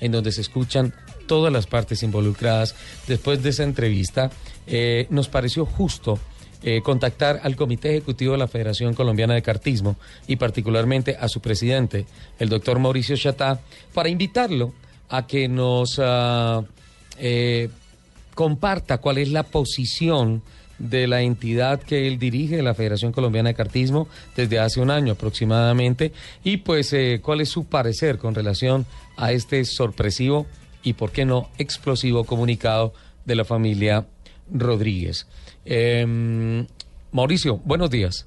en donde se escuchan todas las partes involucradas. Después de esa entrevista, eh, nos pareció justo eh, contactar al Comité Ejecutivo de la Federación Colombiana de Cartismo y particularmente a su presidente, el doctor Mauricio Chatá, para invitarlo a que nos eh, comparta cuál es la posición de la entidad que él dirige, la Federación Colombiana de Cartismo, desde hace un año aproximadamente, y pues eh, cuál es su parecer con relación a este sorpresivo y, por qué no, explosivo comunicado de la familia Rodríguez. Em, Mauricio, buenos días.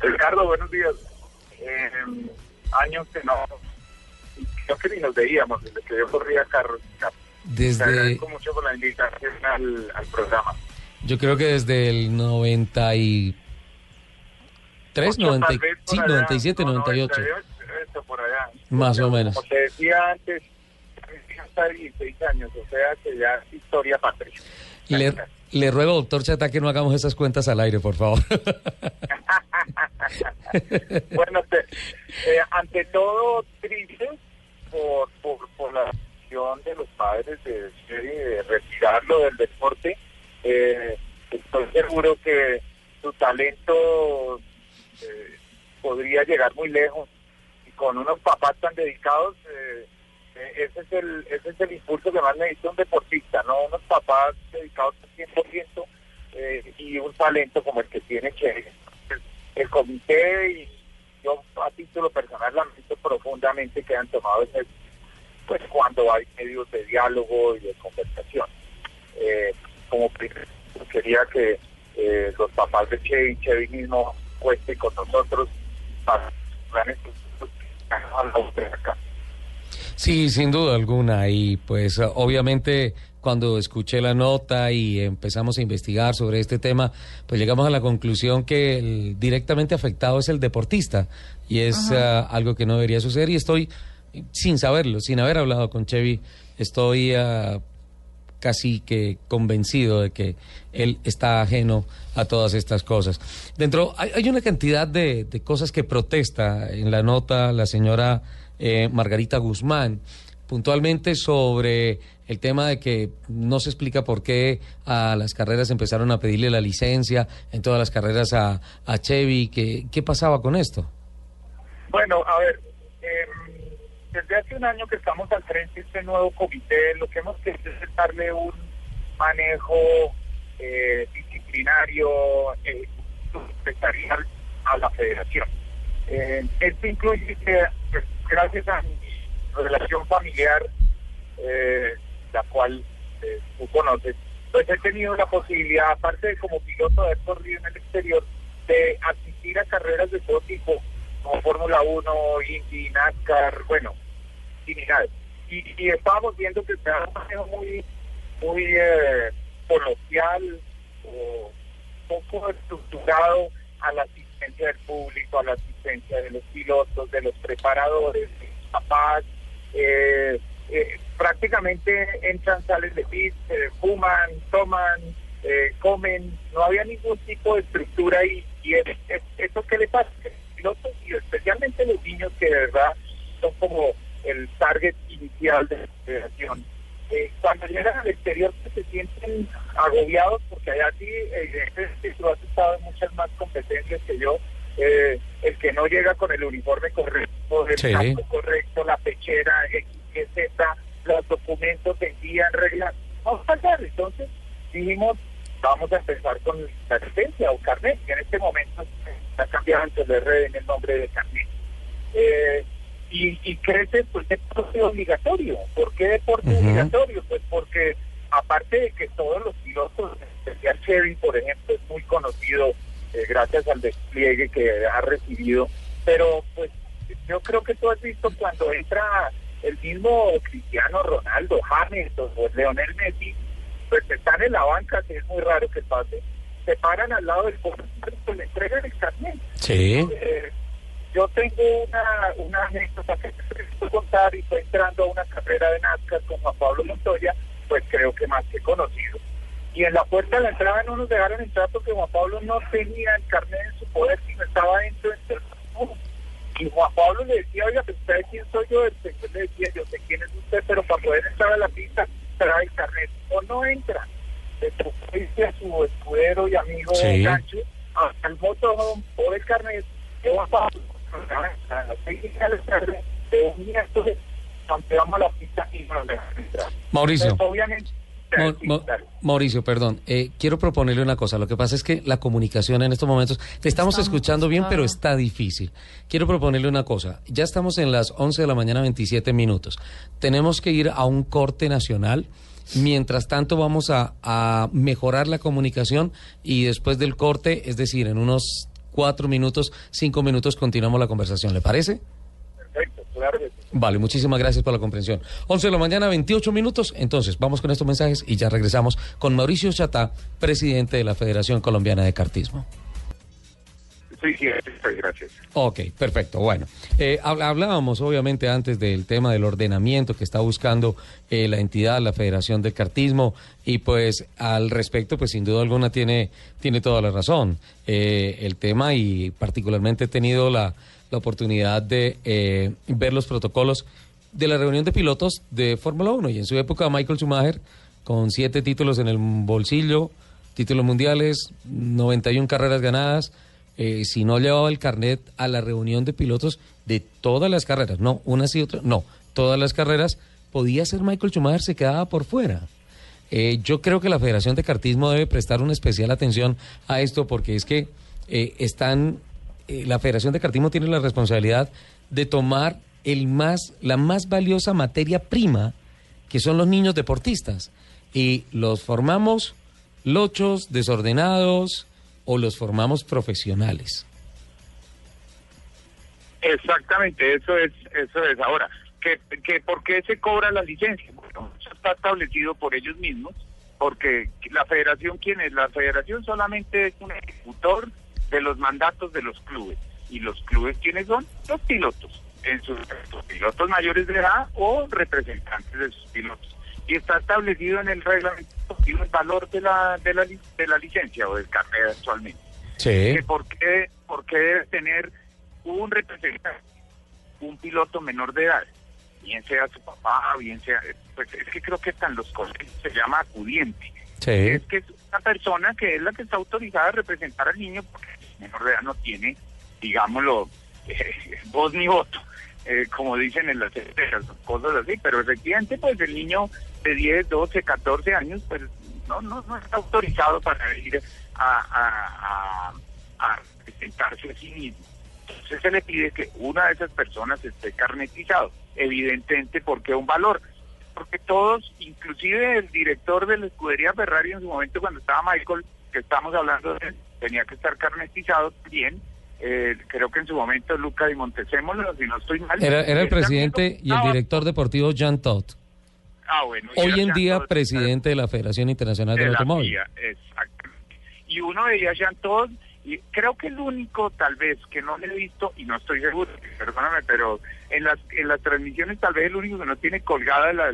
Ricardo, buenos días. Eh, años que no, creo que ni nos veíamos desde que yo corría. Desde... Te agradezco mucho por la invitación al, al programa. Yo creo que desde el 93, Ocho, 90, tal vez por sí, allá, 97, no, 98. 98, eso, por allá. Más o Como menos. te decía antes, hasta 16 años, o sea que ya es historia patria. Le, le ruego, doctor Chata, que no hagamos esas cuentas al aire, por favor. bueno, te- eh, ante todo, triste por, por, por la decisión de los padres de, de retirarlo del deporte. Eh, estoy seguro que su talento eh, podría llegar muy lejos y con unos papás tan dedicados. eh, ese es el ese es el impulso que más necesita un deportista, no unos papás dedicados al 100% eh, y un talento como el que tiene Che. El comité y yo a título personal lamento profundamente que hayan tomado ese pues cuando hay medios de diálogo y de conversación. Como primero, quería que eh, los papás de Che y Chevy mismo cueste con nosotros para. Sí, sin duda alguna. Y pues obviamente cuando escuché la nota y empezamos a investigar sobre este tema, pues llegamos a la conclusión que el directamente afectado es el deportista y es eh, algo que no debería suceder y estoy sin saberlo, sin haber hablado con Chevy, estoy eh, casi que convencido de que él está ajeno a todas estas cosas. Dentro hay, una cantidad de, cosas que protesta en la nota la señora eh, Margarita Guzmán, puntualmente sobre el tema de que no se explica por qué a las carreras empezaron a pedirle la licencia, en todas las carreras a, Chevy, ¿qué pasaba con esto? Bueno, a ver, eh, desde hace un año que estamos al frente de este nuevo comité, lo que hemos querido es darle un manejo eh, disciplinario, eh, a la federación. Eh, esto incluye que, pues, gracias a mi relación familiar, eh, la cual tú conoces, pues he tenido la posibilidad, aparte de como piloto de corrido en el exterior, de asistir a carreras de todo tipo, como Fórmula 1, Indy, NASCAR, bueno. Y, y estábamos viendo que se un muy, muy eh, coloquial o poco estructurado a la asistencia del público, a la asistencia de los pilotos, de los preparadores, de los papás. eh, eh, prácticamente entran, salen de pit, fuman, toman, eh, comen, no había ningún tipo de estructura y, y es, es- eso que le pasa pilotos y especialmente los niños que de verdad son como el target inicial de la federación. Eh, cuando llegan al exterior pues, se sienten agobiados porque allá sí, evidentemente tú has estado en muchas más competencias que yo. Eh, el que no llega con el uniforme correcto, el Sí. casco correcto, la pechera, X, Z, los documentos en día, en regla, vamos a pasar. Entonces dijimos, vamos a empezar con la licencia o carnet, que en este momento está cambiado entre el R en el nombre de carnet. Eh, y, y crece pues deporte obligatorio. ¿Por qué deporte obligatorio? Pues porque aparte de que todos los pilotos, en especial Chevy, por ejemplo, es muy conocido eh, gracias al despliegue que ha recibido. Pero pues yo creo que tú has visto cuando entra el mismo Cristiano Ronaldo, James o Leonel Messi, pues están en la banca, que es muy raro que pase, se paran al lado del y le entregan el carnet. Sí. Eh, yo tengo una, una anécdota que te contar y fue entrando a una carrera de NASCAR con Juan Pablo Montoya, pues creo que más que conocido. Y en la puerta de la entrada no nos dejaron entrar porque Juan Pablo no tenía el carnet en su poder, sino estaba dentro del Y Juan Pablo le decía, oiga, pues usted quién soy yo, el señor le decía, yo sé quién es usted, pero para poder entrar a la pista trae el carnet o no entra. Dice a su escudero y amigo Sí. Gancho, hasta el motorhome por el carnet, de Juan Pablo, a las seis de tarde, de un miércoles, campeamos la pista y no nos dejaron entrar. Mauricio. Entonces, obviamente. Mauricio, perdón, eh, quiero proponerle una cosa. Lo que pasa es que la comunicación en estos momentos, te estamos, Estamos, escuchando bien, pero está difícil. Quiero proponerle una cosa. Ya estamos en las 11 de la mañana, 27 minutos. Tenemos que ir a un corte nacional. Mientras tanto, vamos a, a mejorar la comunicación y después del corte, es decir, en unos cuatro minutos, cinco minutos, continuamos la conversación. ¿Le parece? Perfecto, claro que sí. Vale, muchísimas gracias por la comprensión. 11 de la mañana, 28 minutos. Entonces, vamos con estos mensajes y ya regresamos con Mauricio Chatá, presidente de la Federación Colombiana de Cartismo. Sí, sí, estoy, gracias. Ok, perfecto. Bueno, eh, habl- hablábamos obviamente antes del tema del ordenamiento que está buscando eh, la entidad, la Federación del Cartismo, y pues al respecto, pues sin duda alguna tiene, tiene toda la razón. Eh, el tema y particularmente he tenido la, la oportunidad de eh, ver los protocolos de la reunión de pilotos de Fórmula 1 y en su época Michael Schumacher con siete títulos en el bolsillo, títulos mundiales, 91 carreras ganadas, eh, si no llevaba el carnet a la reunión de pilotos de todas las carreras, no, unas y otras, no, todas las carreras, podía ser Michael Schumacher, se quedaba por fuera. Eh, yo creo que la Federación de Cartismo debe prestar una especial atención a esto porque es que eh, están, eh, la Federación de Cartismo tiene la responsabilidad de tomar el más, la más valiosa materia prima que son los niños deportistas y los formamos lochos, desordenados o los formamos profesionales. Exactamente, eso es, eso es. Ahora, que, que ¿por qué se cobra la licencia? Bueno, eso está establecido por ellos mismos, porque la federación, ¿quién es? La federación solamente es un ejecutor de los mandatos de los clubes. ¿Y los clubes quiénes son? Los pilotos, en sus sus pilotos mayores de edad o representantes de sus pilotos. Y está establecido en el reglamento deportivo el valor de la, de la, de la licencia o del carnet actualmente Sí. que por qué, por qué debe tener un representante, un piloto menor de edad, bien sea su papá, bien sea, pues es que creo que están los colegios, se llama acudiente. Sí. Es que es una persona que es la que está autorizada a representar al niño porque el menor de edad no tiene, digámoslo, eh, voz ni voto, eh, como dicen en las escuelas, cosas así, pero efectivamente pues el niño de 10, 12, 14 años pues no, no, no está autorizado para ir a, a, a, a presentarse a sí mismo. Entonces se le pide que una de esas personas esté carnetizado, evidentemente porque un valor, porque todos, inclusive el director de la escudería Ferrari en su momento cuando estaba Michael, que estamos hablando de él, tenía que estar carnetizado también. Eh, creo que en su momento Luca Di Montesémolo, si no estoy mal. Era, era el presidente y el director deportivo Jean Todt. Ah, bueno, Hoy en día presidente de la Federación Internacional de del Automóvil. Exactamente. Y uno de ellas Jean Todt, y creo que el único tal vez que no le he visto, y no estoy seguro, perdóname, pero en las en las transmisiones tal vez el único que no tiene colgada la,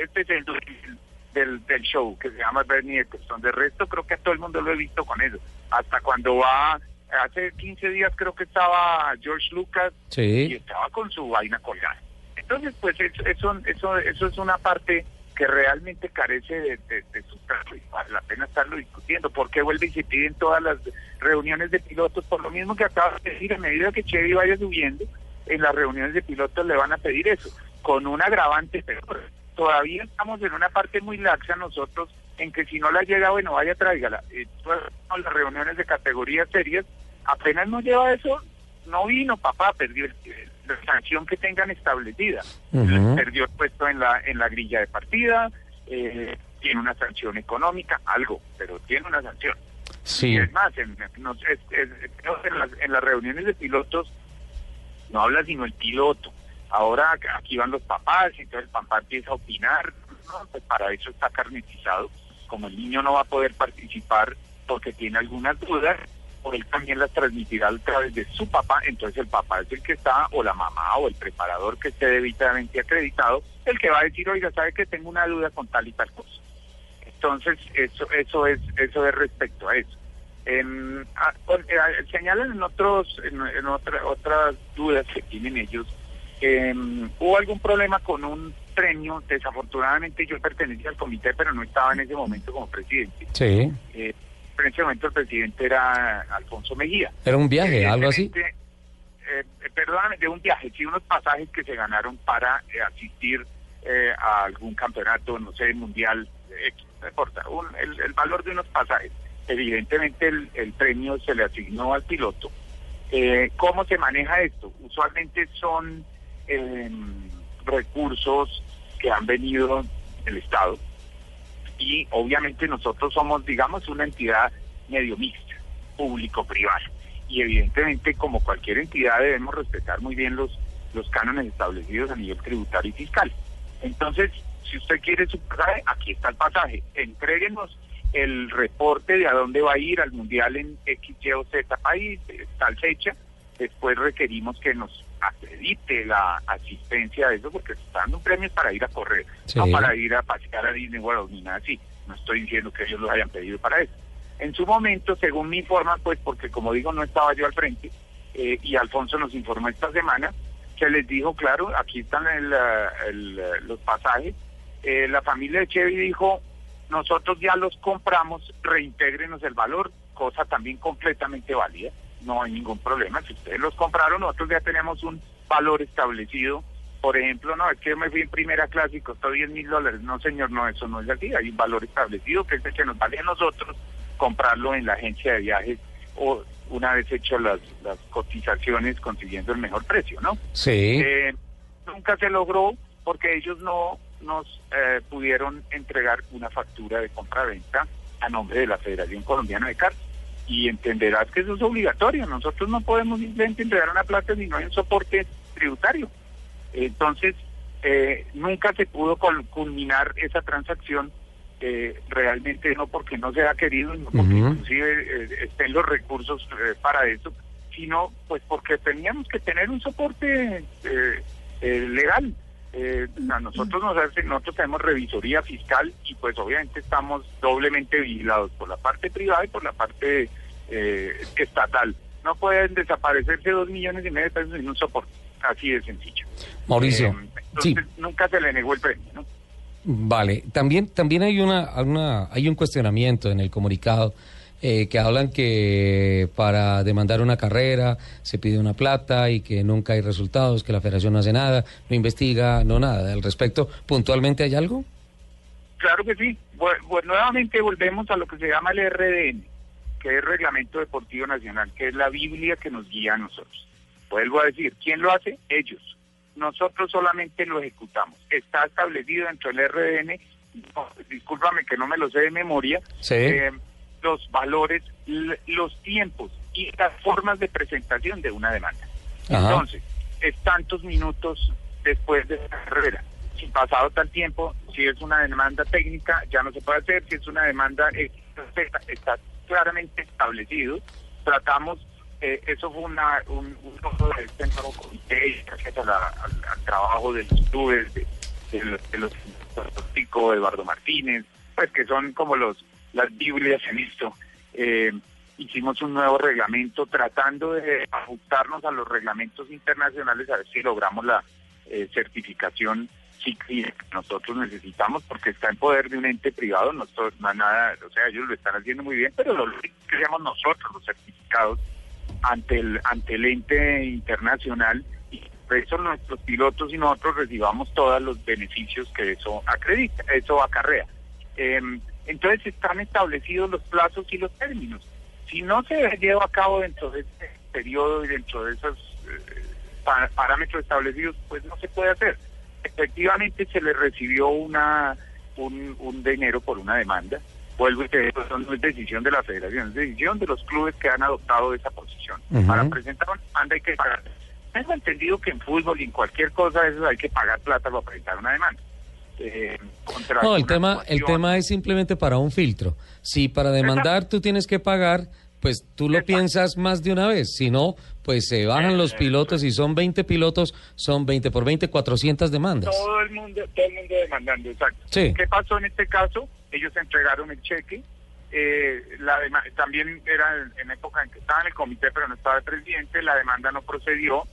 este es el del, del, del show, que se llama Bernie Eccleston. De resto creo que a todo el mundo lo he visto con eso. Hasta cuando va, hace 15 días creo que estaba George Lucas y estaba con su vaina colgada. Entonces, pues eso, eso, eso, eso es una parte que realmente carece de, de, de sustancia y vale la pena estarlo discutiendo. ¿Por qué vuelve y se pide en todas las reuniones de pilotos? Por lo mismo que acaba de decir, a medida que Chevy vaya subiendo, en las reuniones de pilotos le van a pedir eso, con un agravante peor. Todavía estamos en una parte muy laxa nosotros, en que si no la llega, bueno, vaya, tráigala. Eh, todas las reuniones de categorías serias, apenas no lleva eso, no vino, papá, perdió la sanción que tengan establecida. Perdió el puesto en la, en la grilla de partida, eh, tiene una sanción económica, algo, pero tiene una sanción. Sí. Y es más, en, nos- es- es- en las, en las reuniones de pilotos no habla sino el piloto. Ahora aquí van los papás y entonces el papá empieza a opinar. No, pues para eso está carnetizado. Como el niño no va a poder participar porque tiene algunas dudas, o él también las transmitirá a través de su papá, entonces el papá es el que está, o la mamá, o el preparador que esté debidamente acreditado, el que va a decir, oiga, sabe que tengo una duda con tal y tal cosa. Entonces, eso eso es eso es respecto a eso. Em, ah, con- eh, señalan en otros en, en otra- otras dudas que tienen ellos. em, hubo algún problema con un premio. Desafortunadamente yo pertenecía al comité, pero no estaba en ese momento como presidente. Sí. Eh, en ese momento el presidente era Alfonso Mejía. Era un viaje, algo así. Eh, eh, perdóname, de un viaje, sí, unos pasajes que se ganaron para eh, asistir eh, a algún campeonato, no sé, mundial, eh, no importa, un- el, el valor de unos pasajes. Evidentemente el, el premio se le asignó al piloto. Eh, ¿Cómo se maneja esto? Usualmente son eh, recursos que han venido del Estado y obviamente nosotros somos, digamos, una entidad medio mixta, público-privada. Y evidentemente, como cualquier entidad, debemos respetar muy bien los, los cánones establecidos a nivel tributario y fiscal. Entonces, si usted quiere su pasaje, aquí está el pasaje. Entréguenos el reporte de a dónde va a ir al Mundial en X, Y o Z país, tal fecha. Después requerimos que nos acredite la asistencia de eso, porque se está dando un premio para ir a correr, Sí. no para ir a pasear a Disney World ni nada así. No estoy diciendo que ellos lo hayan pedido para eso. En su momento, según me informan, pues porque como digo, no estaba yo al frente, eh, y Alfonso nos informó esta semana, que les dijo, claro, aquí están el, el, ah, los pasajes. Eh, la familia de Chevy dijo, nosotros ya los compramos, reintégrenos el valor, cosa también completamente válida, no hay ningún problema. Si ustedes los compraron, nosotros ya tenemos un valor establecido. Por ejemplo, no, es que yo me fui en primera clase y costó 10 mil dólares. No, señor, no, eso no es así. Hay un valor establecido que es el que nos vale a nosotros comprarlo en la agencia de viajes o una vez hecho las, las cotizaciones consiguiendo el mejor precio, ¿no? Sí. Eh, nunca se logró porque ellos no nos eh, pudieron entregar una factura de compra-venta a nombre de la Federación Colombiana de Cartas. Y entenderás que eso es obligatorio. Nosotros no podemos simplemente entregar una plata si no hay un soporte tributario. Entonces, eh, nunca se pudo cul- culminar esa transacción, eh, realmente no porque no se ha querido, no porque inclusive eh, estén los recursos eh, para eso, sino pues porque teníamos que tener un soporte eh, legal. Eh, a nosotros nos hace, nosotros tenemos revisoría fiscal y pues obviamente estamos doblemente vigilados por la parte privada y por la parte eh, estatal. No pueden desaparecerse dos millones y medio de pesos sin un soporte, así de sencillo. Mauricio, Eh, sí. nunca se le negó el premio, ¿no? Vale, también, también hay una, una, hay un cuestionamiento en el comunicado eh, que hablan que para demandar una carrera se pide una plata y que nunca hay resultados, que la federación no hace nada, no investiga, no nada. Al respecto, ¿puntualmente hay algo? Claro que sí. Pues, pues nuevamente volvemos a lo que se llama el RDN, que es el Reglamento Deportivo Nacional, que es la Biblia que nos guía a nosotros. Vuelvo a decir, ¿quién lo hace? Ellos. Nosotros solamente lo ejecutamos. Está establecido dentro del RDN, no, discúlpame que no me lo sé de memoria, Sí. eh, los valores, los tiempos y las formas de presentación de una demanda. Ajá. Entonces, es tantos minutos después de la carrera. Si pasado tal tiempo, si es una demanda técnica, ya no se puede hacer. Si es una demanda está claramente establecido. Tratamos, eh, eso fue una, un, un logro de este nuevo comité, gracias a la- al, al trabajo de los clubes, de, de los, de los Tico, Eduardo Martínez, pues que son como los las Biblias en esto. Eh, hicimos un nuevo reglamento tratando de ajustarnos a los reglamentos internacionales a ver si logramos la eh, certificación CICRI que nosotros necesitamos porque está en poder de un ente privado, nosotros no nada, o sea, ellos lo están haciendo muy bien, pero lo queríamos nosotros los certificados ante el ante el ente internacional y eso nuestros pilotos y nosotros recibamos todos los beneficios que eso acredita, eso acarrea. Eh, entonces están establecidos los plazos y los términos. Si no se lleva a cabo dentro de este periodo y dentro de esos eh, pa- parámetros establecidos, pues no se puede hacer. Efectivamente se le recibió una un, un dinero por una demanda. vuelvo y te digo, eso no es decisión de la federación, es decisión de los clubes que han adoptado esa posición. Para presentar una demanda hay que pagar. Tengo entendido que en fútbol y en cualquier cosa de eso hay que pagar plata para presentar una demanda. Eh, contra No, el tema, el tema es simplemente para un filtro. Si para demandar tú tienes que pagar, pues tú lo Exacto. piensas más de una vez. Si no, pues se bajan los pilotos y son 20 pilotos, son 20 por 20, 400 demandas. Todo el mundo, todo el mundo demandando, exacto. Sí. ¿Qué pasó en este caso? Ellos entregaron el cheque. eh, la también era en- en época en que estaba en el comité, pero no estaba el presidente. La demanda no procedió.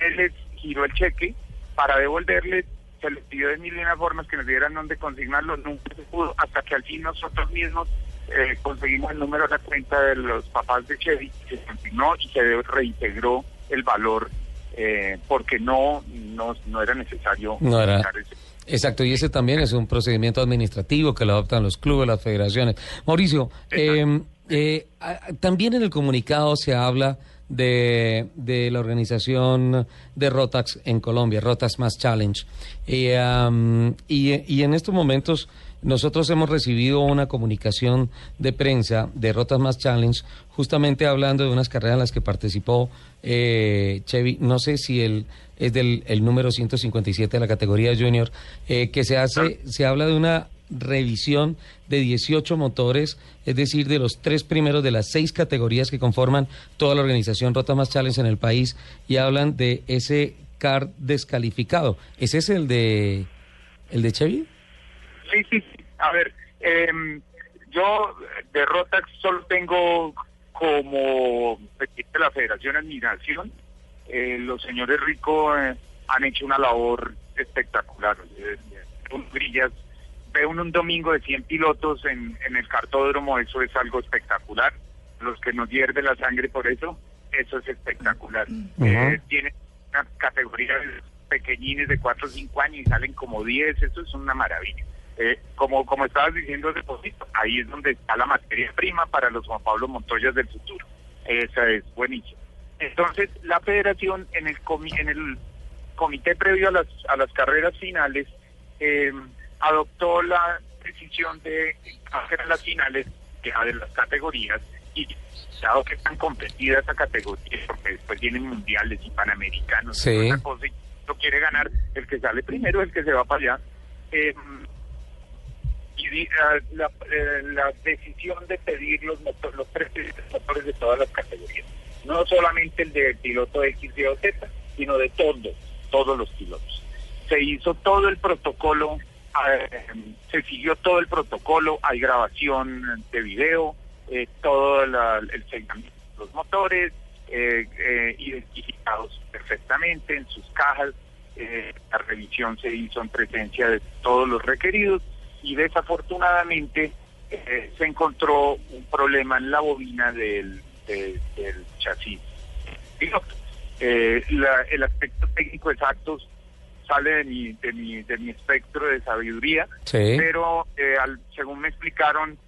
Él les giró el cheque para devolverle. Se les pidió de mil y una formas que nos dieran dónde consignarlo. Nunca se pudo, hasta que al fin nosotros mismos eh, conseguimos el número de la cuenta de los papás de Chevy. Se consignó y se reintegró el valor eh, porque no, no, no era necesario. No era- ese- Exacto, y ese también es un procedimiento administrativo que lo adoptan los clubes, las federaciones. Mauricio, eh, eh, también en el comunicado se habla de, de la organización de Rotax en Colombia, Rotax Mass Challenge. Y, y, en estos momentos nosotros hemos recibido una comunicación de prensa de Rotas Mass Challenge, justamente hablando de unas carreras en las que participó eh, Chevy, no sé si el, es del el número 157 de la categoría junior, eh, que se hace, se habla de una revisión de 18 motores, es decir, de los tres primeros de las seis categorías que conforman toda la organización Rota Más Challenge en el país y hablan de ese car descalificado. ¿Ese es el de el de Chevy? Sí, sí. A ver, em, yo de Rotax solo tengo como de la Federación Admiración. Eh, los señores Rico eh, han hecho una labor espectacular. Eh, eh, un domingo de 100 pilotos en, en el cartódromo, eso es algo espectacular. Los que nos hierve la sangre por eso, eso es espectacular. Eh, tiene una categoría de pequeñines de 4 o 5 años y salen como 10, eso es una maravilla. Eh, como, como estabas diciendo hace poquito, ahí es donde está la materia prima para los Juan Pablo Montoyas del futuro. Esa es buenísima. Entonces, la federación en el, comi- en el comité previo a las, a las carreras finales eh, adoptó la decisión de hacer las finales ya de las categorías y dado que están competidas esa categoría, porque después vienen mundiales y panamericanos, Sí. y otra cosa, y no quiere ganar el que sale primero, el que se va para allá. Eh, y la, eh, la decisión de pedir los, motor- los tres motores de todas las categorías, no solamente el del piloto X, Y o Z, sino de todos, todos los pilotos. Se hizo todo el protocolo, eh, se siguió todo el protocolo, hay grabación de video, eh, todo la- el seguimiento de los motores, eh, eh, identificados perfectamente en sus cajas. la revisión se hizo en presencia de todos los requeridos y desafortunadamente se encontró un problema en la bobina del, de- del chasis la- el aspecto técnico exacto sale de mi, de mi, de mi espectro de sabiduría, Sí. pero eh, al- según me explicaron,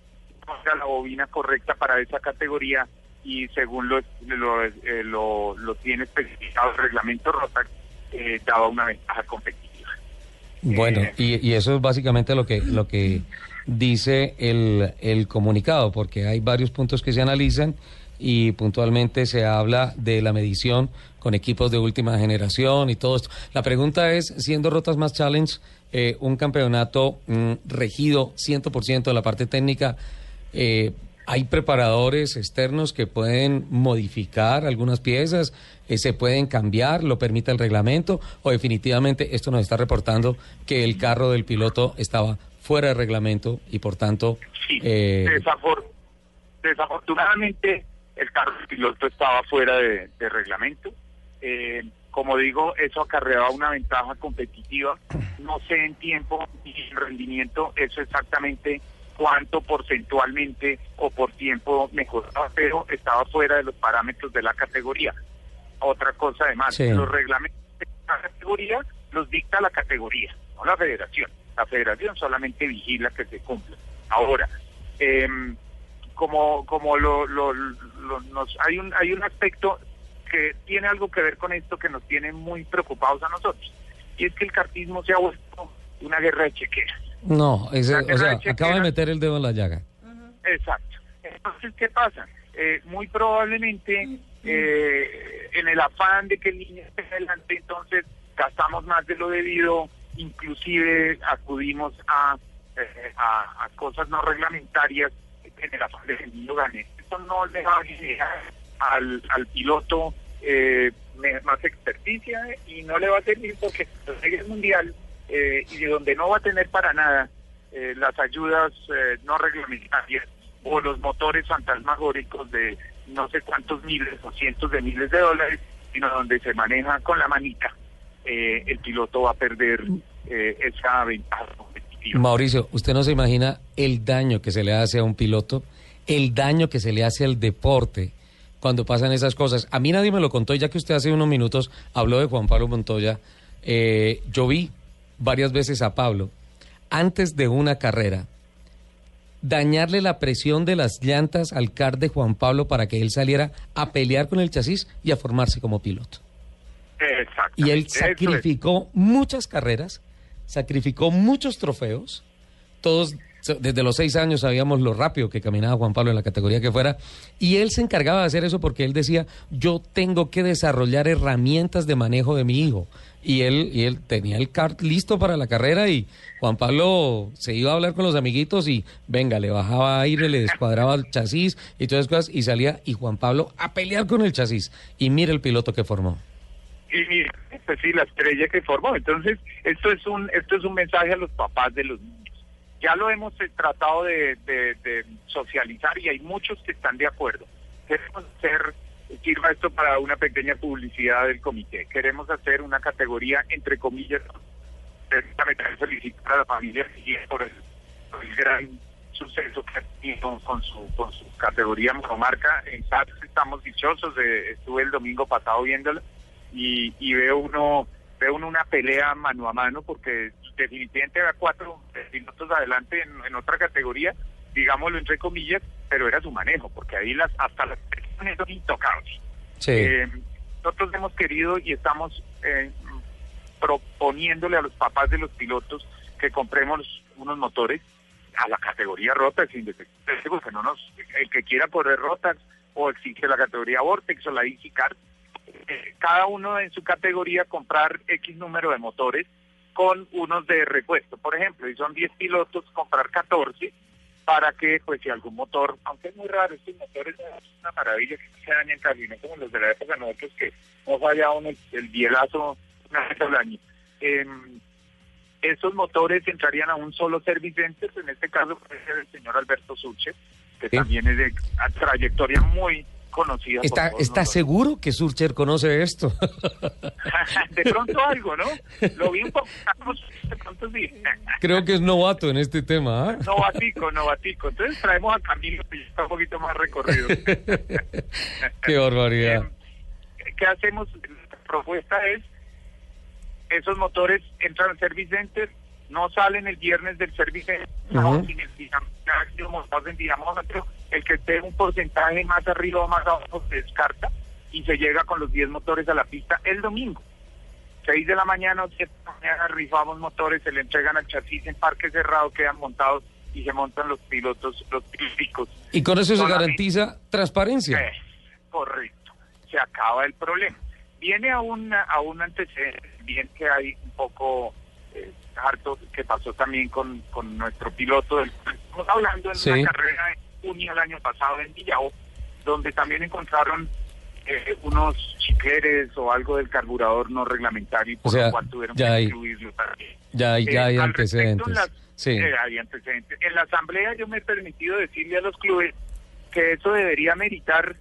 no era la bobina correcta para esa categoría y según lo, lo, eh, lo, lo tiene especificado el reglamento Rotax, eh, daba una ventaja competitiva. Bueno, Eh, y, y eso es básicamente lo que, lo que dice el, el comunicado, porque hay varios puntos que se analizan y puntualmente se habla de la medición con equipos de última generación y todo esto. La pregunta es, siendo Rotas Más Challenge eh, un campeonato mm, regido 100% de la parte técnica, eh, ¿hay preparadores externos que pueden modificar algunas piezas? Eh, ¿Se pueden cambiar? ¿Lo permite el reglamento? ¿O definitivamente esto nos está reportando que el carro del piloto estaba fuera de reglamento y por tanto... Sí, eh, desafor- desafortunadamente el carro piloto estaba fuera de, de reglamento. Eh, como digo, eso acarreaba una ventaja competitiva. No sé en tiempo ni en rendimiento eso exactamente cuánto porcentualmente o por tiempo mejoraba, pero estaba fuera de los parámetros de la categoría. Otra cosa además, Sí. los reglamentos de la categoría los dicta la categoría, no la federación. La federación solamente vigila que se cumpla. Ahora, em, como como lo, lo- lo- nos hay un hay un aspecto que tiene algo que ver con esto que nos tiene muy preocupados a nosotros y es que el cartismo se ha vuelto una guerra de chequeras. no, ese- o sea, de acaba de meter el dedo en la llaga. Exacto. Entonces, ¿qué pasa? Eh, muy probablemente eh, en el afán de que el niño esté adelante, entonces gastamos más de lo debido, inclusive acudimos a, eh, a, a cosas no reglamentarias en el afán de gane. Esto no le va a generar al, al piloto eh, más experticia y no le va a servir porque es mundial eh, y de donde no va a tener para nada eh, las ayudas no reglamentarias o los motores fantasmagóricos de no sé cuántos miles o cientos de miles de dólares, sino donde se maneja con la manita, el piloto va a perder esa ventaja Mauricio, usted no se imagina el daño que se le hace a un piloto, el daño que se le hace al deporte cuando pasan esas cosas. A mí nadie me lo contó, ya que usted hace unos minutos habló de Juan Pablo Montoya. eh, yo vi varias veces a Pablo, antes de una carrera, dañarle la presión de las llantas al car de Juan Pablo para que él saliera a pelear con el chasis y a formarse como piloto. Y él sacrificó muchas carreras, sacrificó muchos trofeos. Todos, desde los seis años, sabíamos lo rápido que caminaba Juan Pablo en la categoría que fuera. Y él se encargaba de hacer eso porque él decía, yo tengo que desarrollar herramientas de manejo de mi hijo. Y él, y él tenía el kart listo para la carrera y Juan Pablo se iba a hablar con los amiguitos y venga, le bajaba aire, le descuadraba el chasis y todas esas cosas y salía y Juan Pablo a pelear con el chasis. Y mira el piloto que formó. Y mira, pues sí, la estrella que formó. Entonces, esto es un esto es un mensaje a los papás de los niños. Ya lo hemos eh, tratado de, de- de socializar y hay muchos que están de acuerdo. Queremos hacer, sirva esto para una pequeña publicidad del comité, queremos hacer una categoría, entre comillas, precisamente felicitar a la familia por el, por el gran suceso que ha tenido con su, con su categoría monomarca. En SATS estamos dichosos, de, estuve el domingo pasado viéndolo y, y veo uno veo uno una pelea mano a mano porque definitivamente había cuatro pilotos adelante en, en otra categoría, digámoslo entre comillas, pero era su manejo, porque ahí las hasta las personas son intocables. Sí. Eh, nosotros hemos querido y estamos eh, proponiéndole a los papás de los pilotos que compremos unos motores a la categoría Rotax, porque no nos, el que quiera correr Rotax o exige la categoría Vortex o la EasyCar, eh, cada uno en su categoría comprar X número de motores con unos de repuesto. Por ejemplo, si son 10 pilotos, comprar 14 para que, pues, si algún motor, aunque es muy raro, estos motores es una maravilla que se dañan casi, no como los de la época de nosotros que no falla uno el, el bielazo una vez al año. Em, esos motores entrarían a un solo service center, en este caso el señor Alberto Suche, que Sí. también es de trayectoria muy conocida. por ¿Está, todos está seguro que Surcher conoce esto? de pronto algo, ¿no? Lo vi un poco, de pronto sí. Creo que es novato en este tema. ¿ah? Novatico, novatico. Entonces traemos a Camilo, que está un poquito más recorrido. Qué barbaridad. Eh, ¿Qué hacemos? La propuesta es, esos motores entran al service center, no salen el viernes del service center, no, Ujú. sin el montados en dinamómetro, el que esté un porcentaje más arriba o más abajo se descarta y se llega con los 10 motores a la pista el domingo. 6 de la mañana o 7 de la mañana rifamos motores, se le entregan al chasis en parque cerrado, quedan montados y se montan los pilotos, los picos. Y con eso se garantiza transparencia. Eh, correcto, se acaba el problema. Viene a un, a un antecedente, bien que hay un poco eh, harto que pasó también con, con nuestro piloto, del, estamos hablando en Sí. una carrera en junio del año pasado en Villao, donde también encontraron eh, unos chiqueres o algo del carburador no reglamentario, y por O sea, lo cual tuvieron ya que hay- incluirlo también. Ya, hay- ya hay Eh, al respecto, antecedentes. en la- Sí. eh, hay antecedentes. En la asamblea yo me he permitido decirle a los clubes que eso debería meritar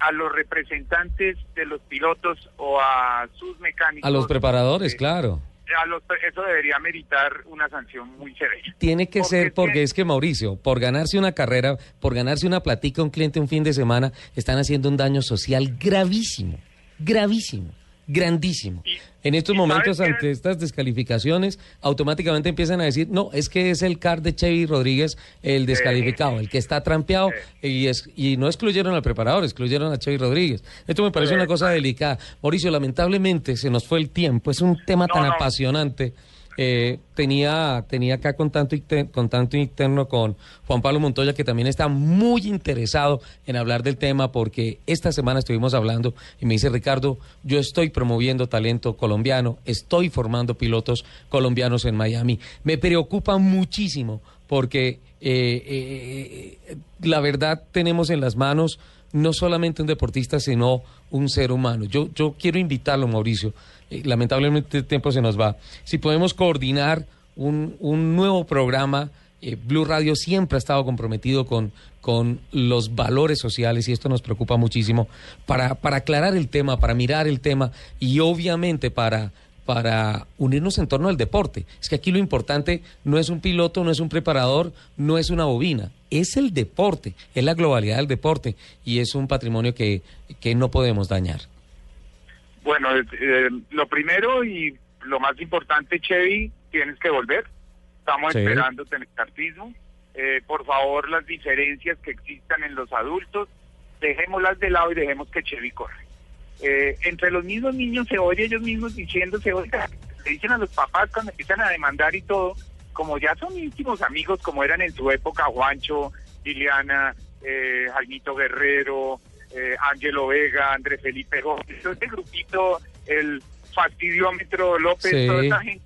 a los representantes de los pilotos o a sus mecánicos. A los preparadores, eh, claro. A los- eso debería meritar una sanción muy severa. Tiene que porque ser porque que- es que Mauricio, por ganarse una carrera, por ganarse una platica a un cliente un fin de semana, están haciendo un daño social gravísimo, gravísimo, grandísimo. En estos momentos, ante estas descalificaciones, automáticamente empiezan a decir, no, es que es el car de Chevy Rodríguez el descalificado, el que está trampeado, y, es, y no excluyeron al preparador, excluyeron a Chevy Rodríguez. Esto me parece una cosa delicada. Mauricio, lamentablemente se nos fue el tiempo, es un tema No, tan no. apasionante. Eh, tenía, tenía acá con tanto, con tanto interno con Juan Pablo Montoya, que también está muy interesado en hablar del tema, porque esta semana estuvimos hablando y me dice, Ricardo, yo estoy promoviendo talento colombiano, estoy formando pilotos colombianos en Miami. Me preocupa muchísimo porque eh, eh, la verdad tenemos en las manos no solamente un deportista, sino un ser humano. Yo, yo quiero invitarlo, Mauricio, eh, lamentablemente el tiempo se nos va. Si podemos coordinar un, un nuevo programa, Blue Radio siempre ha estado comprometido con, con los valores sociales y esto nos preocupa muchísimo para, para aclarar el tema, para mirar el tema y obviamente para para unirnos en torno al deporte. Es que aquí lo importante no es un piloto, no es un preparador, no es una bobina, es el deporte, es la globalidad del deporte y es un patrimonio que, que no podemos dañar. Bueno, eh, lo primero y lo más importante, Chevy, tienes que volver. Estamos esperando tener cartismo. Eh, por favor, las diferencias que existan en los adultos, dejémoslas de lado y dejemos que Chevy corre. Eh, entre los mismos niños se oye ellos mismos diciéndose, oiga, le dicen a los papás cuando empiezan a demandar y todo, como ya son íntimos amigos como eran en su época Juancho, Liliana, eh, Jaimito Guerrero, eh, Ángelo Vega, Andrés Felipe Gómez, este grupito, el fastidiómetro López, toda esa gente,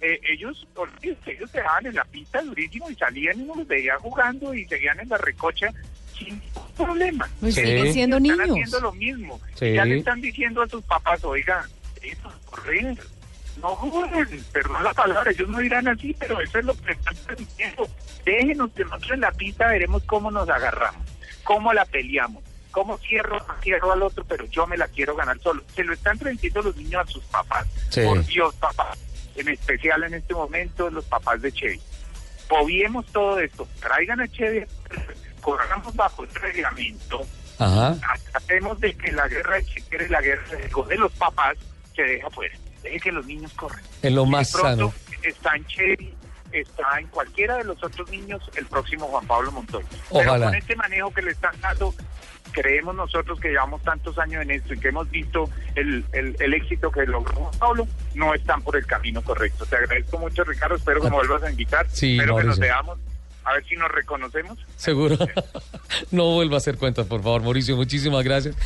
eh, ellos, ellos se dejaban en la pista durísimo y salían y uno los veía jugando y seguían en la recocha sin problema. Pues sigue siendo niños. Están haciendo lo mismo. Ya le están diciendo a sus papás, oiga, eso es correr. No jueguen, perdón la palabra, ellos no dirán así, pero eso es lo que están diciendo. Déjenos que nosotros en la pista veremos cómo nos agarramos, cómo la peleamos, cómo cierro, cierro al otro, pero yo me la quiero ganar solo. Se lo están transmitiendo los niños a sus papás. Por Dios, papás. En especial en este momento, los papás de Chevy. Poviemos todo esto, traigan a Chevy corramos bajo el reglamento, hacemos de que la guerra de la guerra de los papás se deja fuera, deje que los niños corren. Es lo más sano. Está en Chevy, está en cualquiera de los otros niños el próximo Juan Pablo Montoya. Ojalá. Pero con este manejo que le están dando, creemos nosotros que llevamos tantos años en esto y que hemos visto el, el, éxito que logró Pablo, no están por el camino correcto. Te agradezco mucho, Ricardo, espero que me vuelvas a invitar, sí, espero que nos veamos a ver si nos reconocemos. Seguro. no vuelva a hacer cuentas, por favor, Mauricio. Muchísimas gracias.